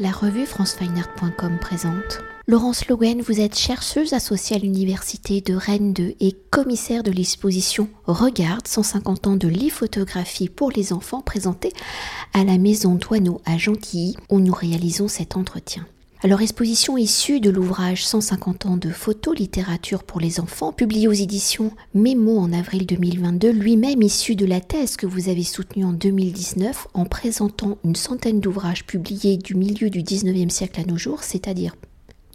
La revue francefineart.com présente. Laurence Lowen, vous êtes chercheuse associée à l'Université de Rennes 2 et commissaire de l'exposition Regarde 150 ans de lithographie pour les enfants présentée à la Maison Douaneau à Gentilly où nous réalisons cet entretien. Alors, exposition issue de l'ouvrage 150 ans de photo-littérature pour les enfants, publié aux éditions Mémo en avril 2022, lui-même issu de la thèse que vous avez soutenue en 2019 en présentant une centaine d'ouvrages publiés du milieu du 19e siècle à nos jours, c'est-à-dire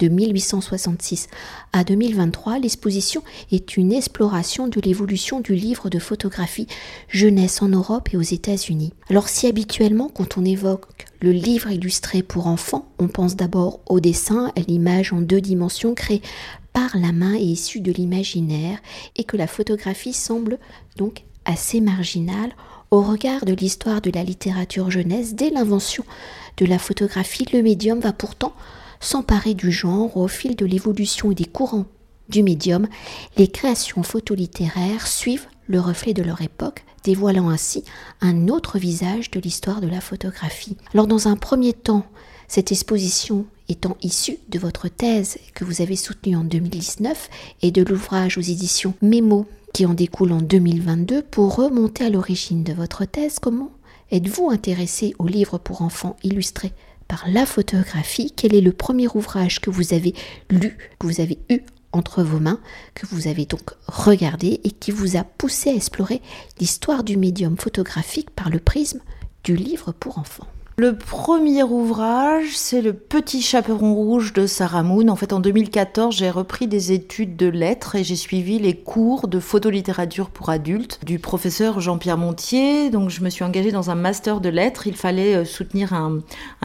de 1866 à 2023, l'exposition est une exploration de l'évolution du livre de photographie jeunesse en Europe et aux États-Unis. Alors si habituellement quand on évoque le livre illustré pour enfants, on pense d'abord au dessin, à l'image en deux dimensions créée par la main et issue de l'imaginaire, et que la photographie semble donc assez marginale au regard de l'histoire de la littérature jeunesse dès l'invention de la photographie, le médium va pourtant s'emparer du genre au fil de l'évolution et des courants du médium, les créations photolittéraires suivent le reflet de leur époque, dévoilant ainsi un autre visage de l'histoire de la photographie. Alors dans un premier temps, cette exposition étant issue de votre thèse que vous avez soutenue en 2019 et de l'ouvrage aux éditions Mémo qui en découle en 2022, pour remonter à l'origine de votre thèse, comment êtes-vous intéressé aux livres pour enfants illustrés? Par la photographie, quel est le premier ouvrage que vous avez lu, que vous avez eu entre vos mains, que vous avez donc regardé et qui vous a poussé à explorer l'histoire du médium photographique par le prisme du livre pour enfants. Le premier ouvrage, c'est Le Petit Chaperon Rouge de Sarah Moon. En fait, en 2014, j'ai repris des études de lettres et j'ai suivi les cours de photolittérature pour adultes du professeur Jean-Pierre Montier. Donc, je me suis engagée dans un master de lettres. Il fallait euh, soutenir un,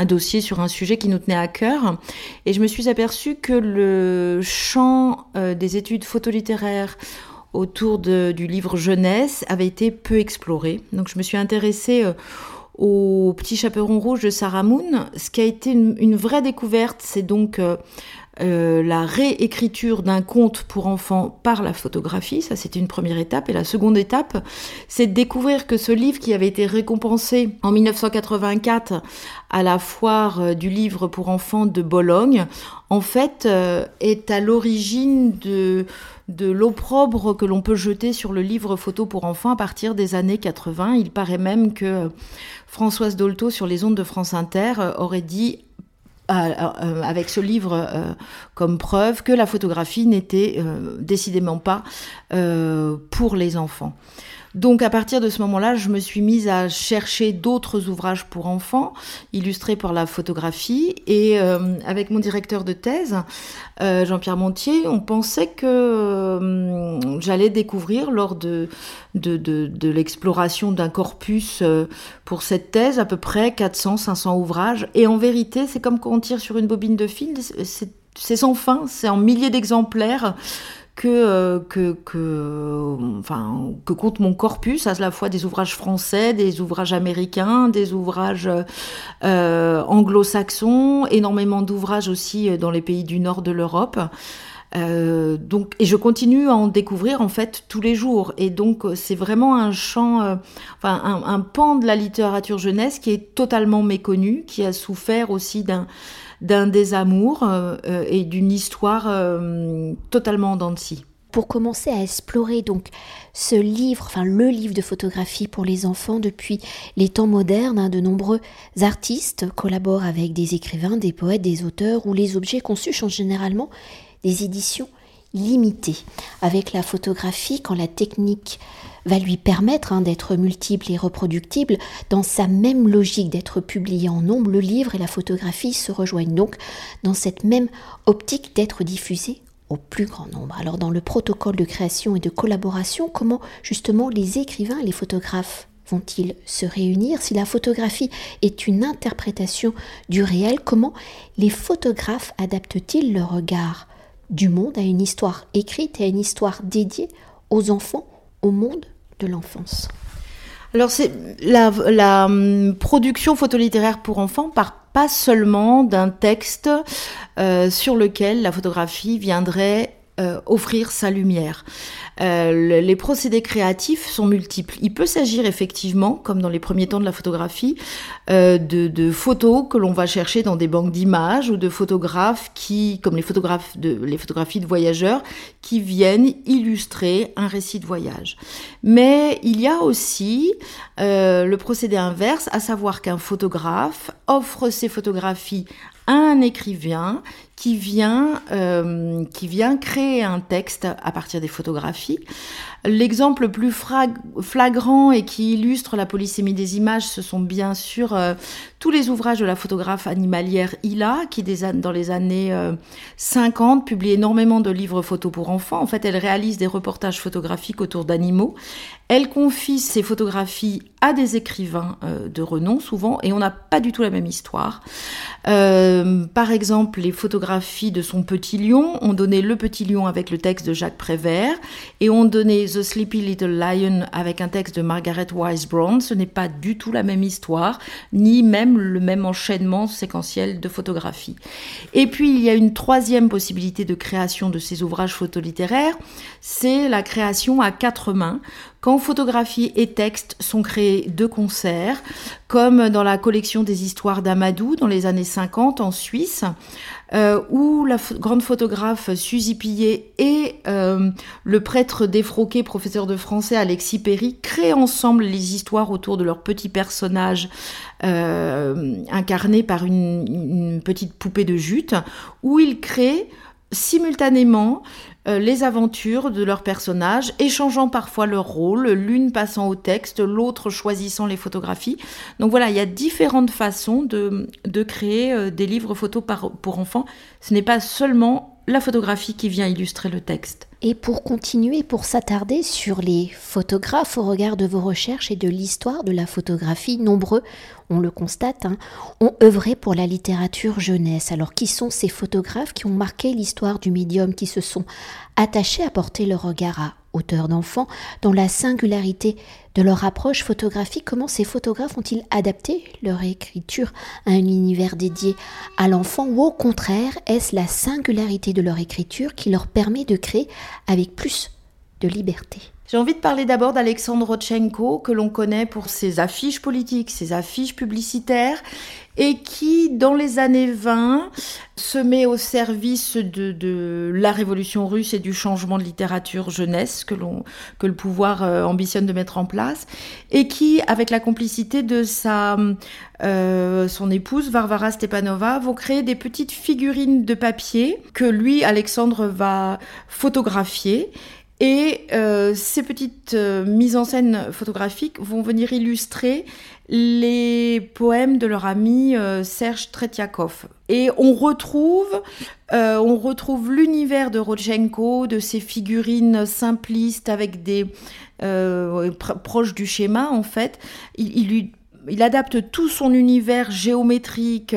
dossier sur un sujet qui nous tenait à cœur. Et je me suis aperçue que le champ euh, des études photolittéraires autour du livre jeunesse avait été peu exploré. Donc, je me suis intéressée euh, au Petit Chaperon Rouge de Sarah Moon. Ce qui a été une, vraie découverte, c'est donc euh, euh, la réécriture d'un conte pour enfants par la photographie. Ça, c'était une première étape. Et la seconde étape, c'est de découvrir que ce livre qui avait été récompensé en 1984 à la foire euh, du livre pour enfants de Bologne, en fait, est à l'origine de de l'opprobre que l'on peut jeter sur le livre photo pour enfants à partir des années 80. Il paraît même que Françoise Dolto sur les ondes de France Inter euh, aurait dit euh, euh, avec ce livre comme preuve que la photographie n'était décidément pas pour les enfants. Donc à partir de ce moment-là, je me suis mise à chercher d'autres ouvrages pour enfants, illustrés par la photographie. Et euh, avec mon directeur de thèse, euh, Jean-Pierre Montier, on pensait que euh, j'allais découvrir lors de, l'exploration d'un corpus pour cette thèse à peu près 400-500 ouvrages. Et en vérité, c'est comme quand on tire sur une bobine de film, c'est sans fin, c'est en milliers d'exemplaires que, que, enfin, que compte mon corpus, à la fois des ouvrages français, des ouvrages américains, des ouvrages euh, anglo-saxons, énormément d'ouvrages aussi dans les pays du nord de l'Europe. Euh, et je continue à en découvrir en fait tous les jours. Et donc, c'est vraiment un champ, euh, un, pan de la littérature jeunesse qui est totalement méconnu, qui a souffert aussi d'un d'un désamour euh, euh, et d'une histoire euh, totalement en pour commencer à explorer donc ce livre, enfin le livre de photographie pour les enfants depuis les temps modernes, hein, de nombreux artistes collaborent avec des écrivains, des poètes, des auteurs, où les objets conçus sont généralement des éditions limitées. Avec la photographie, quand la technique va lui permettre hein, d'être multiple et reproductible dans sa même logique d'être publié en nombre. Le livre et la photographie se rejoignent donc dans cette même optique d'être diffusés au plus grand nombre. Alors dans le protocole de création et de collaboration, comment justement les écrivains et les photographes vont-ils se réunir? Si la photographie est une interprétation du réel, comment les photographes adaptent-ils leur regard du monde à une histoire écrite et à une histoire dédiée aux enfants, au monde de l'enfance. Alors c'est la, hum, production photolittéraire pour enfants part pas seulement d'un texte euh, sur lequel la photographie viendrait euh, offrir sa lumière. Euh, les procédés créatifs sont multiples. Il peut s'agir effectivement, comme dans les premiers temps de la photographie, euh, de, photos que l'on va chercher dans des banques d'images ou de photographes qui, comme les, les photographies de voyageurs, qui viennent illustrer un récit de voyage. Mais il y a aussi le procédé inverse, à savoir qu'un photographe offre ses photographies un écrivain qui vient, euh, qui vient créer un texte à partir des photographies. L'exemple le plus flagrant et qui illustre la polysémie des images, ce sont bien sûr euh, tous les ouvrages de la photographe animalière Hila, qui dans les années 50 euh, publie énormément de livres photos pour enfants. En fait, elle réalise des reportages photographiques autour d'animaux. Elle confie ses photographies à des écrivains euh, de renom, souvent, et on n'a pas du tout la même histoire. par exemple, les photographies de son petit lion ont donné Le Petit Lion avec le texte de Jacques Prévert, et ont donné Sleepy Little Lion avec un texte de Margaret Wise Brown, ce n'est pas du tout la même histoire, ni même le même enchaînement séquentiel de photographies. Et puis il y a une troisième possibilité de création de ces ouvrages photolittéraires, c'est la création à quatre mains quand photographie et texte sont créés de concert, comme dans la collection des histoires d'Amadou dans les années 50 en Suisse, euh, où la grande photographe Suzy Pillet et euh, le prêtre défroqué, professeur de français Alexis Perry, créent ensemble les histoires autour de leurs petits personnages euh, incarnés par une, une petite poupée de jute, où ils créent simultanément euh, les aventures de leurs personnages, échangeant parfois leur rôle, l'une passant au texte, l'autre choisissant les photographies. Donc voilà, il y a différentes façons de, de créer euh, des livres photos pour enfants. Ce n'est pas seulement la photographie qui vient illustrer le texte. Et pour continuer, pour s'attarder sur les photographes au regard de vos recherches et de l'histoire de la photographie, nombreux, on le constate, hein, ont œuvré pour la littérature jeunesse. Alors qui sont ces photographes qui ont marqué l'histoire du médium, qui se sont attachés à porter leur regard à auteurs d'enfants, dans la singularité de leur approche photographique, comment ces photographes ont-ils adapté leur écriture à un univers dédié à l'enfant? Ou au contraire, est-ce la singularité de leur écriture qui leur permet de créer avec plus de liberté j'ai envie de parler d'abord d'Alexandre Rodchenko, que l'on connaît pour ses affiches politiques, ses affiches publicitaires, et qui, dans les années 20, se met au service de, la révolution russe et du changement de littérature jeunesse que, le pouvoir euh, ambitionne de mettre en place, et qui, avec la complicité de sa, euh, son épouse, Varvara Stepanova, vont créer des petites figurines de papier que lui, Alexandre, va photographier et euh, ces petites euh, mises en scène photographiques vont venir illustrer les poèmes de leur ami euh, Serge Tretiakov. Et on retrouve, l'univers de Rodchenko, de ces figurines simplistes avec des proches du schéma en fait. Il adapte tout son univers géométrique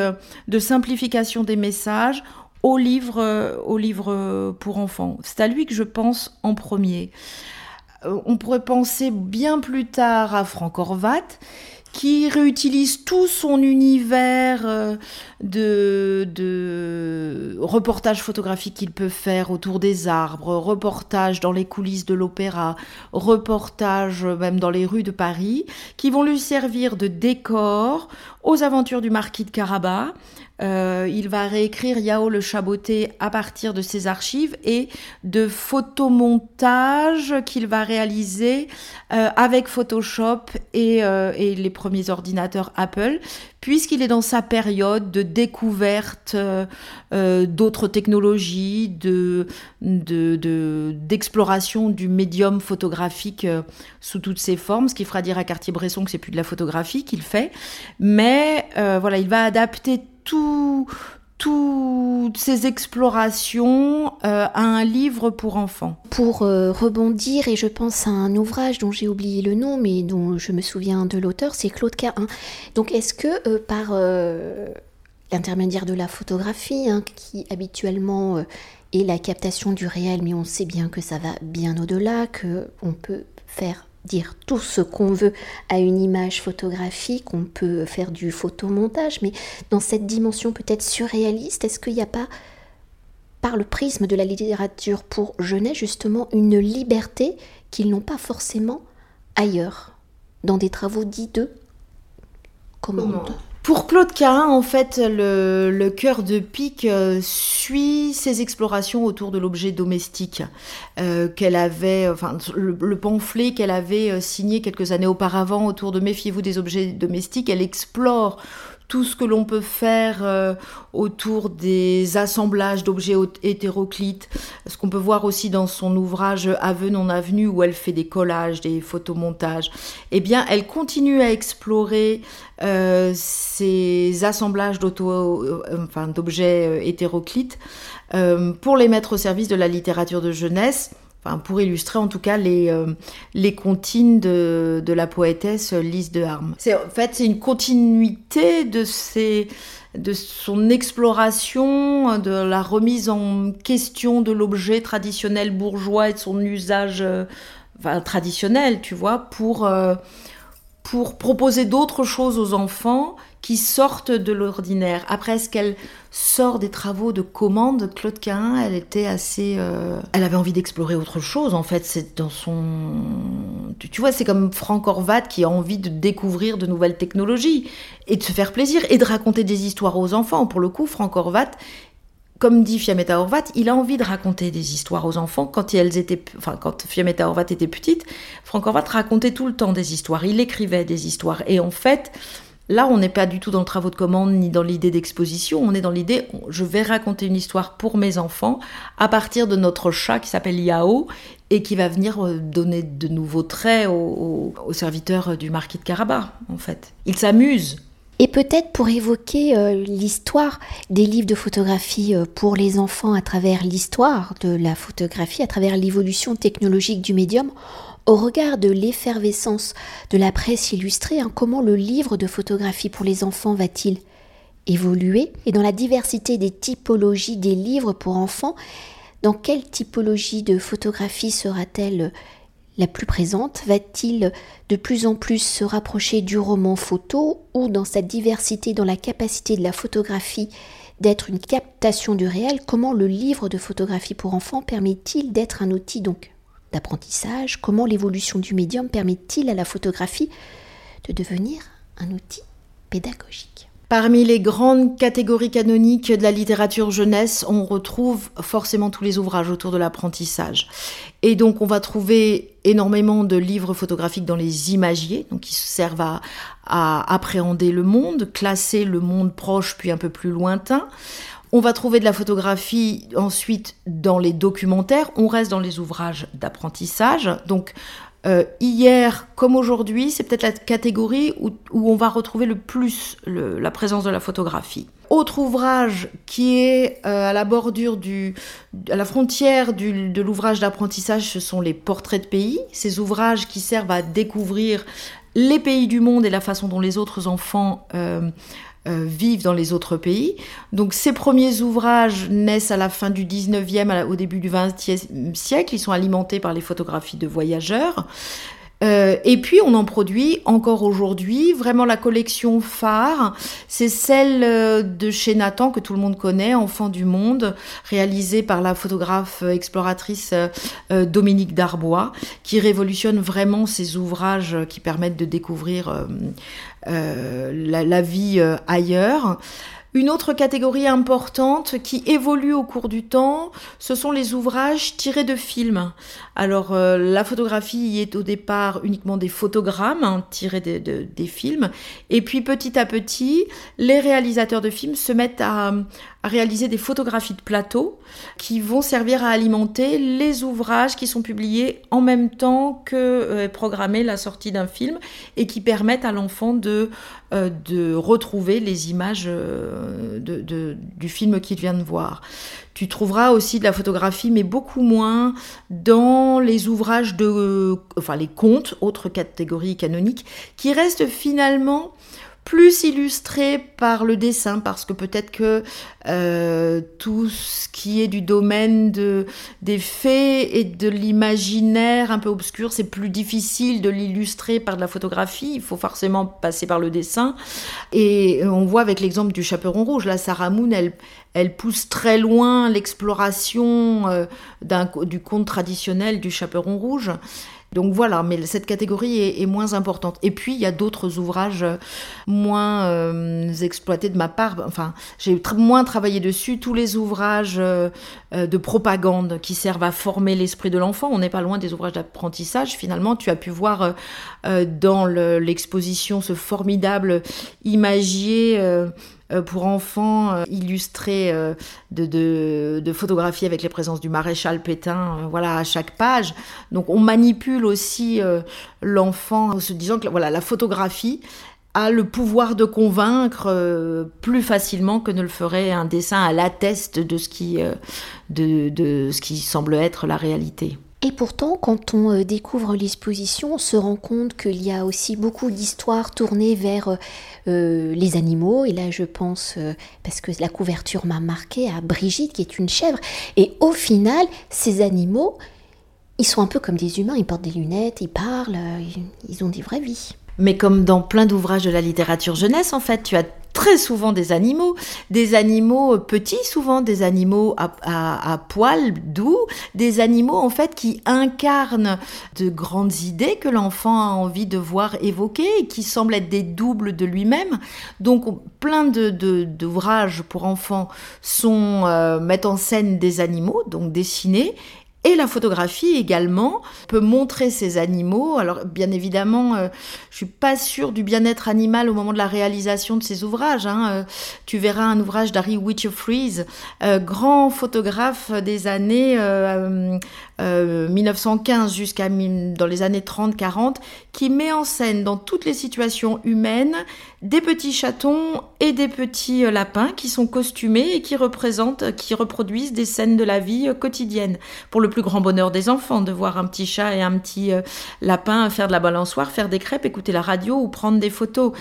de simplification des messages au livre, au livre pour enfants. C'est à lui que je pense en premier. Euh, on pourrait penser bien plus tard à Frank Horvat, qui réutilise tout son univers euh, de, reportages photographiques qu'il peut faire autour des arbres, reportages dans les coulisses de l'opéra, reportages même dans les rues de Paris, qui vont lui servir de décor aux aventures du marquis de Carabas, euh, il va réécrire Yao le Chaboté à partir de ses archives et de photomontages qu'il va réaliser euh, avec Photoshop euh, et, les premiers ordinateurs Apple, puisqu'il est dans sa période de découverte d'autres technologies, de, d'exploration du médium photographique sous toutes ses formes, ce qui fera dire à Cartier-Bresson que c'est plus de la photographie qu'il fait. Mais voilà, il va adapter toutes ces explorations euh, à un livre pour enfants. Pour euh, rebondir, et je pense à un ouvrage dont j'ai oublié le nom, mais dont je me souviens de l'auteur, c'est Claude Cahin. Donc est-ce que euh, par l'intermédiaire de la photographie, hein, qui habituellement est la captation du réel, mais on sait bien que ça va bien au-delà, qu'on peut faire dire tout ce qu'on veut à une image photographique, on peut faire du photomontage, mais dans cette dimension peut-être surréaliste, est-ce qu'il n'y a pas par le prisme de la littérature pour jeunesse, justement, une liberté qu'ils n'ont pas forcément ailleurs, dans des travaux dits de commande? Pour Claude Carin, en fait, le, cœur de pique euh, suit ses explorations autour de l'objet domestique euh, qu'elle avait, enfin, le, pamphlet qu'elle avait euh, signé quelques années auparavant autour de Méfiez-vous des objets domestiques. Elle explore tout ce que l'on peut faire euh, autour des assemblages d'objets hétéroclites, ce qu'on peut voir aussi dans son ouvrage Aveu non avenu où elle fait des collages, des photomontages, eh bien elle continue à explorer euh, ces assemblages euh, d'objets hétéroclites pour les mettre au service de la littérature de jeunesse pour illustrer en tout cas les, euh, les comptines de, de, la poétesse Lise de Harme. C'est, en fait, c'est une continuité de, ses, de son exploration, de la remise en question de l'objet traditionnel bourgeois et de son usage euh, traditionnel, tu vois, pour, euh, pour proposer d'autres choses aux enfants qui sortent de l'ordinaire. Après, est-ce qu'elle sort des travaux de commande Claude Cahin, elle était assez... Euh, elle avait envie d'explorer autre chose, en fait. C'est dans son... Tu, vois, c'est comme Franck Horvat qui a envie de découvrir de nouvelles technologies et de se faire plaisir et de raconter des histoires aux enfants. Pour le coup, Franck Horvat comme dit Fiametta Horvat, il a envie de raconter des histoires aux enfants. Quand elles étaient, enfin, quand Fiametta Horvat était petite, Franck Horvat racontait tout le temps des histoires. Il écrivait des histoires. Et en fait, Là, on n'est pas du tout dans le travaux de commande ni dans l'idée d'exposition, on est dans l'idée je vais raconter une histoire pour mes enfants à partir de notre chat qui s'appelle Yao et qui va venir euh, donner de nouveaux traits aux, serviteurs du marquis de Caraba, en fait. Il s'amuse. Et peut-être pour évoquer euh, l'histoire des livres de photographie euh, pour les enfants à travers l'histoire de la photographie, à travers l'évolution technologique du médium, au regard de l'effervescence de la presse illustrée, hein, comment le livre de photographie pour les enfants va-t-il évoluer Et dans la diversité des typologies des livres pour enfants, dans quelle typologie de photographie sera-t-elle la plus présente? Va-t-il de plus en plus se rapprocher du roman photo ou dans sa diversité, dans la capacité de la photographie d'être une captation du réel, comment le livre de photographie pour enfants permet-il d'être un outil donc? D'apprentissage Comment l'évolution du médium permet-il à la photographie de devenir un outil pédagogique? Parmi les grandes catégories canoniques de la littérature jeunesse, on retrouve forcément tous les ouvrages autour de l'apprentissage. Et donc on va trouver énormément de livres photographiques dans les imagiers, qui servent à appréhender le monde, classer le monde proche puis un peu plus lointain. On va trouver de la photographie ensuite dans les documentaires. On reste dans les ouvrages d'apprentissage. Donc euh, hier comme aujourd'hui, c'est peut-être la catégorie où, on va retrouver le plus la présence de la photographie. Autre ouvrage qui est euh, à la bordure du, à la frontière de l'ouvrage d'apprentissage, ce sont les portraits de pays. Ces ouvrages qui servent à découvrir les pays du monde et la façon dont les autres enfants euh, euh, vivent dans les autres pays. Donc ces premiers ouvrages naissent à la fin du 19e, au début du 20e siècle. Ils sont alimentés par les photographies de voyageurs. Euh, et puis on en produit encore aujourd'hui. Vraiment la collection phare, c'est celle euh, de chez Nathan que tout le monde connaît, Enfant du monde, réalisée par la photographe exploratrice Dominique Darbois, qui révolutionne vraiment ces ouvrages qui permettent de découvrir euh, la, vie euh, ailleurs. Une autre catégorie importante qui évolue au cours du temps, ce sont les ouvrages tirés de films. Alors euh, la photographie est au départ uniquement des photogrammes hein, tirés des films, et puis petit à petit, les réalisateurs de films se mettent à, réaliser des photographies de plateau qui vont servir à alimenter les ouvrages qui sont publiés en même temps que euh, programmer la sortie d'un film et qui permettent à l'enfant de, euh, de retrouver les images de, du film qu'il vient de voir. Tu trouveras aussi de la photographie, mais beaucoup moins dans les ouvrages de, enfin les contes, autre catégorie canonique, qui restent finalement plus illustré par le dessin, parce que peut-être que euh, tout ce qui est du domaine de, des faits et de l'imaginaire un peu obscur, c'est plus difficile de l'illustrer par de la photographie, il faut forcément passer par le dessin. Et on voit avec l'exemple du chaperon rouge, là, Sarah Moon, elle, elle pousse très loin l'exploration euh, du conte traditionnel du chaperon rouge. Donc voilà, mais cette catégorie est, moins importante. Et puis il y a d'autres ouvrages moins euh, exploités de ma part. Enfin, j'ai moins travaillé dessus. Tous les ouvrages euh, euh, de propagande qui servent à former l'esprit de l'enfant. On n'est pas loin des ouvrages d'apprentissage. Finalement, tu as pu voir dans l'exposition ce formidable imagier pour enfants euh, illustrés euh, de, photographies avec les présences du maréchal Pétain, voilà, à chaque page. Donc on manipule aussi l'enfant en se disant que voilà, la photographie a le pouvoir de convaincre plus facilement que ne le ferait un dessin à l'atteste de ce de ce qui semble être la réalité. Et pourtant, quand on euh, découvre l'exposition, on se rend compte qu'il y a aussi beaucoup d'histoires tournées vers euh, euh, les animaux. Et là, je pense, parce que la couverture m'a marqué, à Brigitte, qui est une chèvre. Et au final, ces animaux, ils sont un peu comme des humains. Ils portent des lunettes, ils parlent, ils ont des vraies vies. Mais comme dans plein d'ouvrages de la littérature jeunesse, en fait, tu as très souvent des animaux, des animaux petits, souvent des animaux à, poils doux, des animaux en fait qui incarnent de grandes idées que l'enfant a envie de voir évoquer et qui semblent être des doubles de lui-même. Donc plein d'ouvrages de, pour enfants sont euh, mettent en scène des animaux, donc dessinés, et la photographie également peut montrer ces animaux. Alors bien évidemment, euh, je suis pas sûre du bien-être animal au moment de la réalisation de ces ouvrages. Hein. Euh, tu verras un ouvrage d'Harry Whitcher-Freeze, euh, grand photographe des années 1915 jusqu'à dans les années 30-40, qui met en scène dans toutes les situations humaines des petits chatons et des petits lapins qui sont costumés et qui représentent, qui reproduisent des scènes de la vie quotidienne. Pour le plus grand bonheur des enfants de voir un petit chat et un petit euh, lapin faire de la balançoire, faire des crêpes, écouter la radio ou prendre des photos.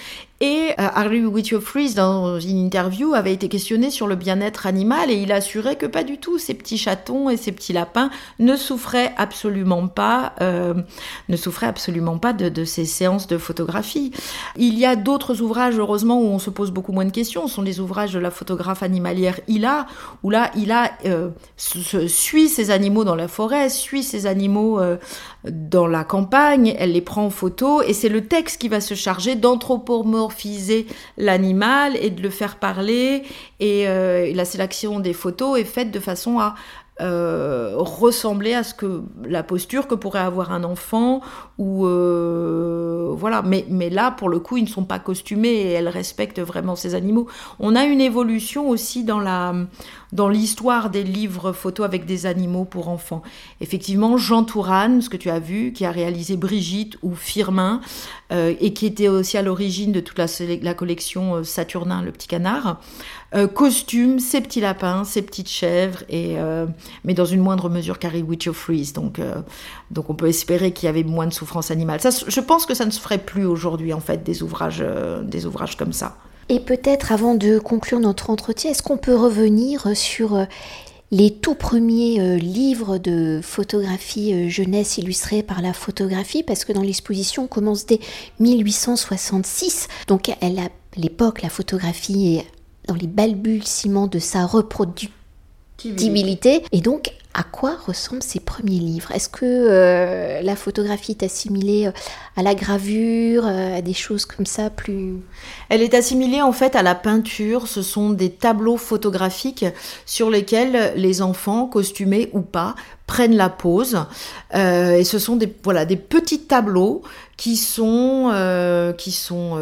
Et euh, Harry Whitfield dans une interview, avait été questionné sur le bien-être animal et il assurait que pas du tout. Ces petits chatons et ces petits lapins ne souffraient absolument pas, euh, ne souffraient absolument pas de, ces séances de photographie. Il y a d'autres ouvrages, heureusement, où on se pose beaucoup moins de questions. Ce sont les ouvrages de la photographe animalière Ila, où là, Ila euh, suit ces animaux dans la forêt, suit ces animaux dans la campagne, elle les prend en photo et c'est le texte qui va se charger d'anthropomorphiser l'animal et de le faire parler. Et euh, la sélection des photos est faite de façon à euh, ressembler à ce que la posture que pourrait avoir un enfant ou euh, voilà mais, mais là pour le coup ils ne sont pas costumés et elle respecte vraiment ces animaux on a une évolution aussi dans la dans l'histoire des livres photos avec des animaux pour enfants. Effectivement, Jean Tourane, ce que tu as vu, qui a réalisé Brigitte ou Firmin, euh, et qui était aussi à l'origine de toute la, collection Saturnin, le petit canard, euh, costume, ses petits lapins, ses petites chèvres, et, mais dans une moindre mesure qu'Harry Witcher Freeze. Donc, donc on peut espérer qu'il y avait moins de souffrance animale. Ça, je pense que ça ne se ferait plus aujourd'hui, en fait, des ouvrages, des ouvrages comme ça. Et peut-être avant de conclure notre entretien, est-ce qu'on peut revenir sur euh, les tout premiers euh, livres de photographie euh, jeunesse illustrés par la photographie, parce que dans l'exposition, on commence dès 1866. Donc, a l'époque, la photographie est dans les balbutiements de sa reproductibilité. Et donc, à quoi ressemblent ces premiers livres? Est-ce que euh, la photographie est assimilée euh, à la gravure, euh, à des choses comme ça plus... Elle est assimilée en fait à la peinture. Ce sont des tableaux photographiques sur lesquels les enfants, costumés ou pas, prennent la pose. et ce sont des, voilà, des petits tableaux qui sont, qui sont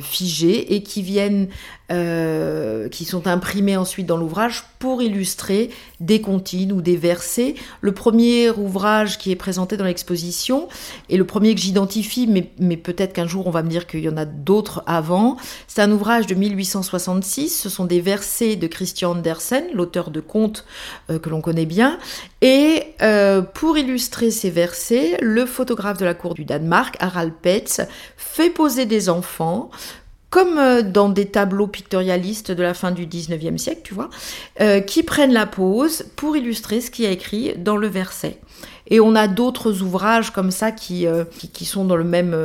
figés et qui viennent qui sont imprimés ensuite dans l'ouvrage pour illustrer des comptines ou des versets. Le premier ouvrage qui est présenté dans l'exposition, et le premier que j'identifie, mais, peut-être qu'un jour on va me dire qu'il y en a d'autres avant, c'est un ouvrage de 1866, ce sont des versets de Christian Andersen, l'auteur de contes euh, que l'on connaît bien, et euh, pour illustrer ces versets, le photographe de la cour du Danemark, Harald Petz, fait poser des enfants comme euh, dans des tableaux pictorialistes de la fin du 19e siècle, tu vois, euh, qui prennent la pause pour illustrer ce qui est écrit dans le verset. Et on a d'autres ouvrages comme ça qui, euh, qui, sont dans le même,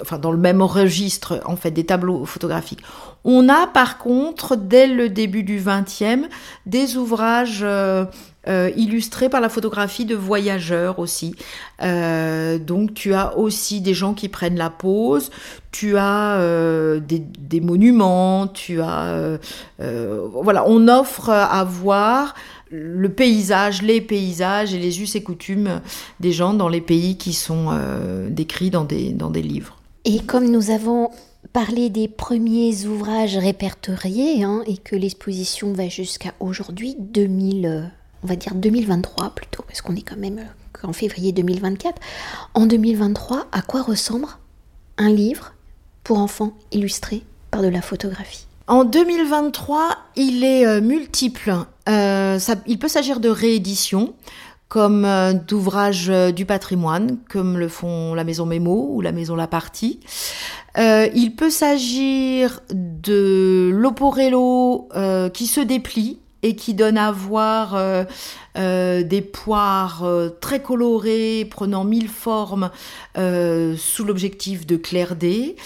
enfin dans le même registre, en fait, des tableaux photographiques. On a par contre, dès le début du 20e, des ouvrages euh, illustré par la photographie de voyageurs aussi. Euh, donc tu as aussi des gens qui prennent la pose, tu as euh, des, monuments, tu as... voilà, on offre à voir le paysage, les paysages et les us et coutumes des gens dans les pays qui sont décrits dans des, dans des livres. Et comme nous avons parlé des premiers ouvrages répertoriés hein, et que l'exposition va jusqu'à aujourd'hui, 2000 on va dire 2023 plutôt, parce qu'on est quand même euh, en février 2024. En 2023, à quoi ressemble un livre pour enfants illustré par de la photographie? En 2023, il est euh, multiple. Euh, il peut s'agir de rééditions comme d'ouvrages du patrimoine, comme le font la Maison Mémo ou la Maison La Partie. il peut s'agir de l'oporello qui se déplie et qui donne à voir euh, euh, des poires euh, très colorées, prenant mille formes sous l'objectif de clair-dé.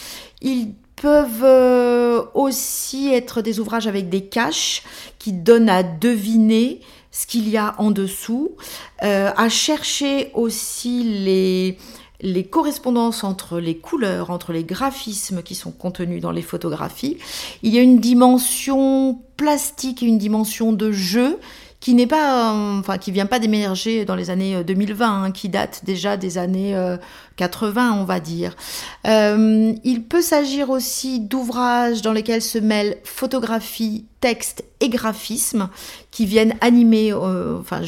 Ils peuvent aussi être des ouvrages avec des caches qui donnent à deviner ce qu'il y a en dessous, à chercher aussi les, les correspondances entre les couleurs, entre les graphismes qui sont contenus dans les photographies. Il y a une dimension plastique et une dimension de jeu qui n'est pas, euh, enfin, qui vient pas d'émerger dans les années 2020, euh, hein, qui date déjà des années 80, euh, on va dire. il peut s'agir aussi d'ouvrages dans lesquels se mêlent photographie, texte et graphisme, qui viennent animer, enfin,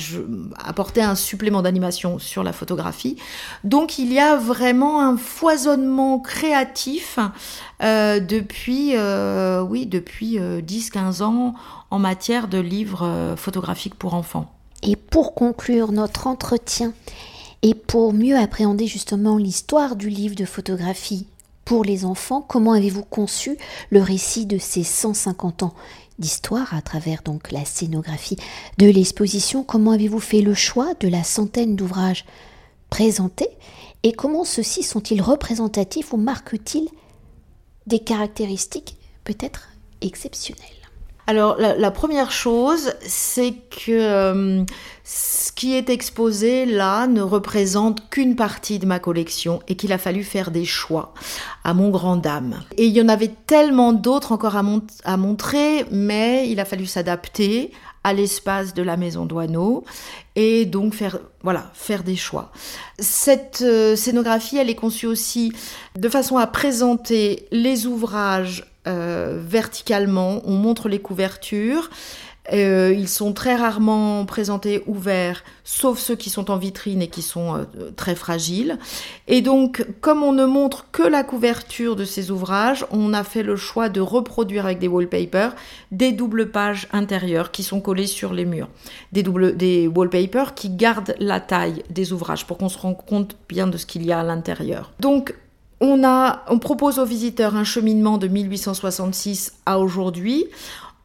apporter un supplément d'animation sur la photographie. Donc, il y a vraiment un foisonnement créatif depuis, oui, depuis 10-15 ans en matière de livres euh, photographiques pour enfants. Et pour conclure notre entretien, et pour mieux appréhender justement l'histoire du livre de photographie pour les enfants, comment avez-vous conçu le récit de ces 150 ans d'histoire à travers donc la scénographie de l'exposition? Comment avez-vous fait le choix de la centaine d'ouvrages présentés? Et comment ceux-ci sont-ils représentatifs ou marquent-ils des caractéristiques peut-être exceptionnelles? Alors la, première chose, c'est que euh, ce qui est exposé là ne représente qu'une partie de ma collection et qu'il a fallu faire des choix à mon grand dame. Et il y en avait tellement d'autres encore à, montrer, mais il a fallu s'adapter à l'espace de la maison Douaneau et donc faire voilà faire des choix. Cette euh, scénographie, elle est conçue aussi de façon à présenter les ouvrages euh, verticalement, on montre les couvertures. Euh, ils sont très rarement présentés ouverts, sauf ceux qui sont en vitrine et qui sont euh, très fragiles. Et donc, comme on ne montre que la couverture de ces ouvrages, on a fait le choix de reproduire avec des wallpapers des doubles pages intérieures qui sont collées sur les murs. Des, des wallpapers qui gardent la taille des ouvrages pour qu'on se rende compte bien de ce qu'il y a à l'intérieur. Donc, on, propose aux visiteurs un cheminement de 1866 à aujourd'hui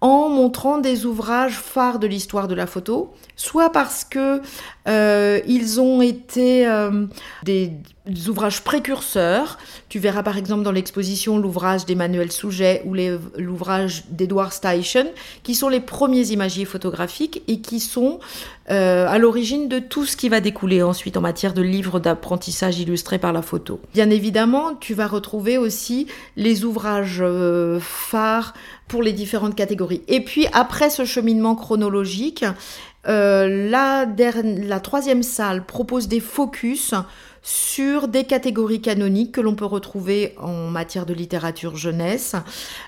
en montrant des ouvrages phares de l'histoire de la photo, soit parce que euh, ils ont été euh, des, ouvrages précurseurs. Tu verras par exemple dans l'exposition l'ouvrage d'Emmanuel Souget ou l'ouvrage d'Edward Steichen, qui sont les premiers imagiers photographiques et qui sont euh, à l'origine de tout ce qui va découler ensuite en matière de livres d'apprentissage illustrés par la photo. Bien évidemment, tu vas retrouver aussi les ouvrages phares pour les différentes catégories. Et puis après ce cheminement chronologique, euh, la, troisième salle propose des focus sur des catégories canoniques que l'on peut retrouver en matière de littérature jeunesse,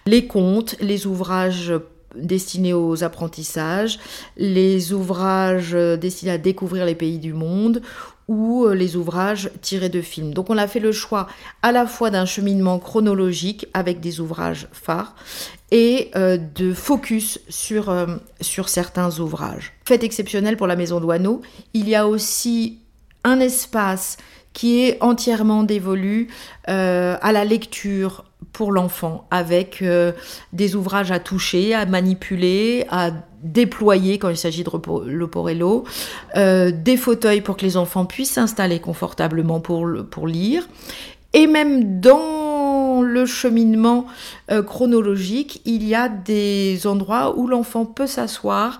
les contes, les ouvrages destinés aux apprentissages, les ouvrages destinés à découvrir les pays du monde ou euh, les ouvrages tirés de films. Donc on a fait le choix à la fois d'un cheminement chronologique avec des ouvrages phares et euh, de focus sur, euh, sur certains ouvrages. Fait exceptionnel pour la Maison Douaneau, il y a aussi un espace qui est entièrement dévolu euh, à la lecture pour l'enfant, avec des ouvrages à toucher, à manipuler, à déployer quand il s'agit de l'oporello, euh, des fauteuils pour que les enfants puissent s'installer confortablement pour, pour lire, et même dans le cheminement euh, chronologique, il y a des endroits où l'enfant peut s'asseoir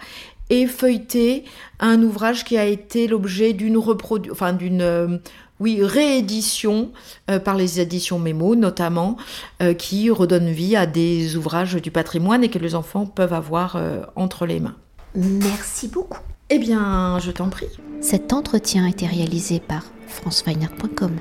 et feuilleter un ouvrage qui a été l'objet d'une reproduction, enfin d'une euh, oui, réédition euh, par les éditions Mémo notamment, qui redonne vie à des ouvrages du patrimoine et que les enfants peuvent avoir entre les mains. Merci beaucoup. Eh bien, je t'en prie. Cet entretien a été réalisé par franceweiner.com.